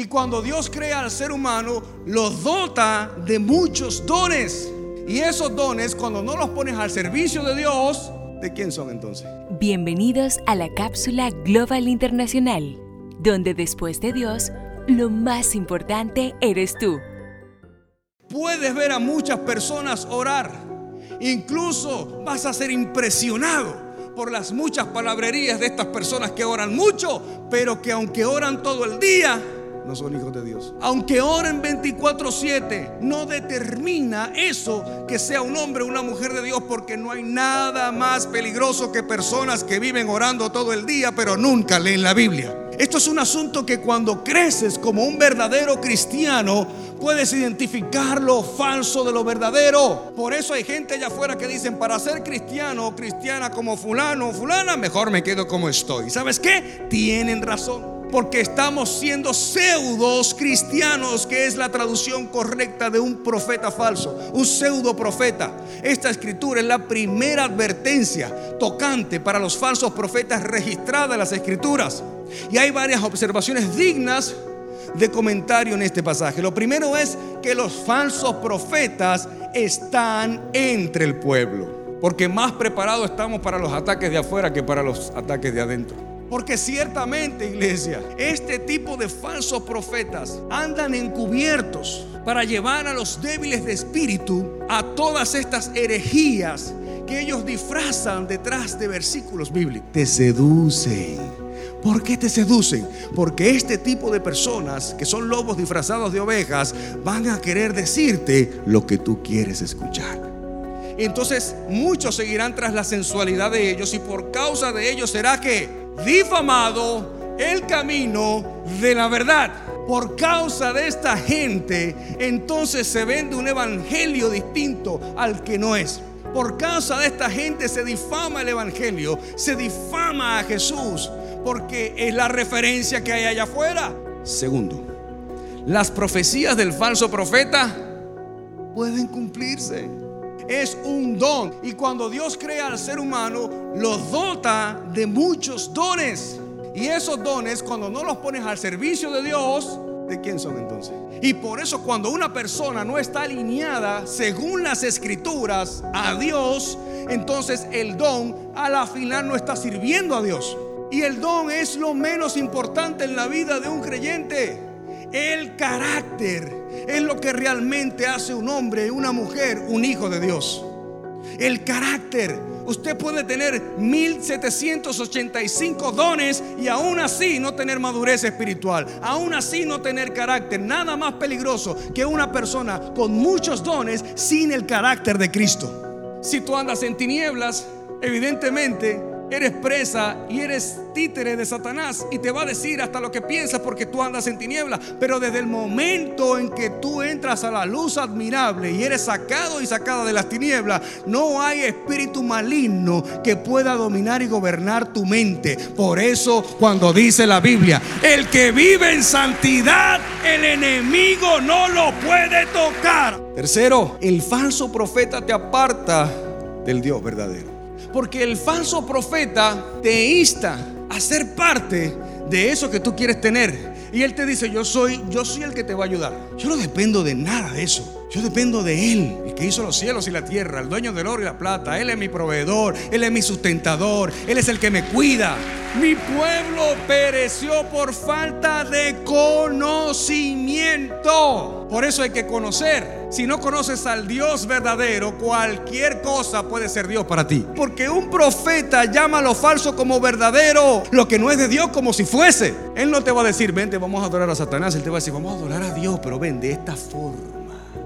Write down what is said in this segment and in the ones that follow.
Y cuando Dios crea al ser humano, lo dota de muchos dones. Y esos dones, cuando no los pones al servicio de Dios, ¿de quién son entonces? Bienvenidos a la cápsula Global Internacional, donde después de Dios, lo más importante eres tú. Puedes ver a muchas personas orar. Incluso vas a ser impresionado por las muchas palabrerías de estas personas que oran mucho, pero que aunque oran todo el día, no son hijos de Dios. Aunque oren 24/7, no determina eso que sea un hombre o una mujer de Dios, porque no hay nada más peligroso que personas que viven orando todo el día, pero nunca leen la Biblia. Esto es un asunto que cuando creces como un verdadero cristiano, puedes identificar lo falso de lo verdadero. Por eso hay gente allá afuera que dicen, para ser cristiano o cristiana como fulano o fulana, mejor me quedo como estoy. ¿Sabes qué? Tienen razón porque estamos siendo pseudos cristianos, que es la traducción correcta de un profeta falso, un pseudo profeta. Esta escritura es la primera advertencia tocante para los falsos profetas registrada en las escrituras. Y hay varias observaciones dignas de comentario en este pasaje. Lo primero es que los falsos profetas están entre el pueblo, porque más preparados estamos para los ataques de afuera que para los ataques de adentro. Porque ciertamente, iglesia, este tipo de falsos profetas andan encubiertos para llevar a los débiles de espíritu a todas estas herejías que ellos disfrazan detrás de versículos bíblicos. Te seducen. ¿Por qué te seducen? Porque este tipo de personas que son lobos disfrazados de ovejas van a querer decirte lo que tú quieres escuchar. Entonces muchos seguirán tras la sensualidad de ellos y por causa de ellos será que difamado el camino de la verdad. Por causa de esta gente, entonces se vende un evangelio distinto al que no es. Por causa de esta gente se difama el evangelio, se difama a Jesús, porque es la referencia que hay allá afuera. Segundo, las profecías del falso profeta pueden cumplirse es un don. Y cuando Dios crea al ser humano, lo dota de muchos dones. Y esos dones, cuando no los pones al servicio de Dios, ¿de quién son entonces? Y por eso cuando una persona no está alineada según las escrituras a Dios, entonces el don a la final no está sirviendo a Dios. Y el don es lo menos importante en la vida de un creyente. El carácter es lo que realmente hace un hombre, una mujer, un hijo de Dios. El carácter. Usted puede tener 1785 dones y aún así no tener madurez espiritual, aún así no tener carácter. Nada más peligroso que una persona con muchos dones sin el carácter de Cristo. Si tú andas en tinieblas, evidentemente eres presa y eres títere de Satanás y te va a decir hasta lo que piensas porque tú andas en tinieblas. Pero desde el momento en que tú entras a la luz admirable y eres sacado y sacada de las tinieblas, no hay espíritu maligno que pueda dominar y gobernar tu mente. Por eso cuando dice la Biblia, el que vive en santidad, el enemigo no lo puede tocar. Tercero, el falso profeta te aparta del Dios verdadero. Porque el falso profeta te insta a ser parte de eso que tú quieres tener. Y él te dice, yo soy, yo soy el que te va a ayudar. Yo no dependo de nada de eso. Yo dependo de Él, el que hizo los cielos y la tierra, el dueño del oro y la plata. Él es mi proveedor, Él es mi sustentador, Él es el que me cuida. Mi pueblo pereció por falta de conocimiento. Por eso hay que conocer. Si no conoces al Dios verdadero, cualquier cosa puede ser Dios para ti. Porque un profeta llama lo falso como verdadero, lo que no es de Dios como si fuese. Él no te va a decir, vente, vamos a adorar a Satanás. Él te va a decir, vamos a adorar a Dios, pero ven de esta forma.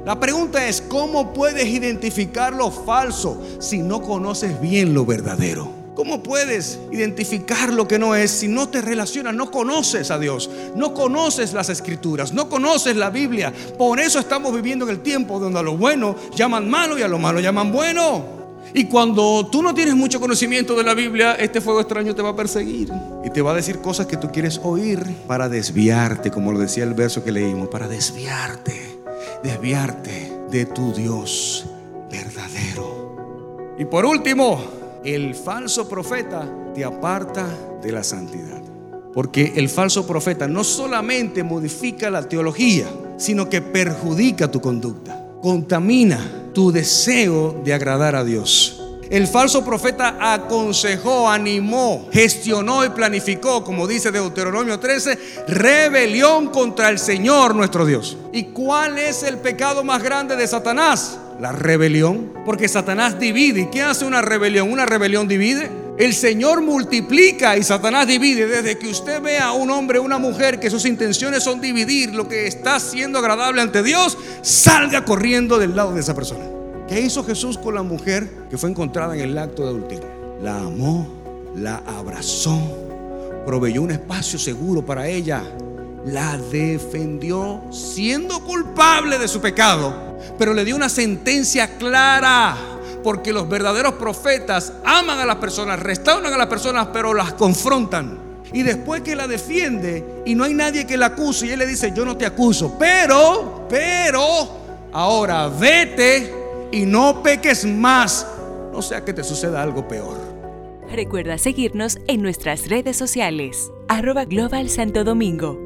La pregunta es, ¿cómo puedes identificar lo falso si no conoces bien lo verdadero? ¿Cómo puedes identificar lo que no es si no te relacionas, no conoces a Dios, no conoces las escrituras, no conoces la Biblia? Por eso estamos viviendo en el tiempo donde a lo bueno llaman malo y a lo malo llaman bueno. Y cuando tú no tienes mucho conocimiento de la Biblia, este fuego extraño te va a perseguir y te va a decir cosas que tú quieres oír para desviarte, como lo decía el verso que leímos, para desviarte desviarte de tu Dios verdadero. Y por último, el falso profeta te aparta de la santidad. Porque el falso profeta no solamente modifica la teología, sino que perjudica tu conducta, contamina tu deseo de agradar a Dios. El falso profeta aconsejó, animó, gestionó y planificó, como dice Deuteronomio 13, rebelión contra el Señor nuestro Dios. ¿Y cuál es el pecado más grande de Satanás? La rebelión. Porque Satanás divide. ¿Y qué hace una rebelión? Una rebelión divide. El Señor multiplica y Satanás divide. Desde que usted vea a un hombre o una mujer que sus intenciones son dividir lo que está siendo agradable ante Dios, salga corriendo del lado de esa persona. ¿Qué hizo Jesús con la mujer que fue encontrada en el acto de adulterio? La amó, la abrazó, proveyó un espacio seguro para ella, la defendió siendo culpable de su pecado, pero le dio una sentencia clara. Porque los verdaderos profetas aman a las personas, restauran a las personas, pero las confrontan. Y después que la defiende y no hay nadie que la acuse y él le dice, yo no te acuso, pero, pero, ahora vete y no peques más, no sea que te suceda algo peor. Recuerda seguirnos en nuestras redes sociales, arroba Global Santo Domingo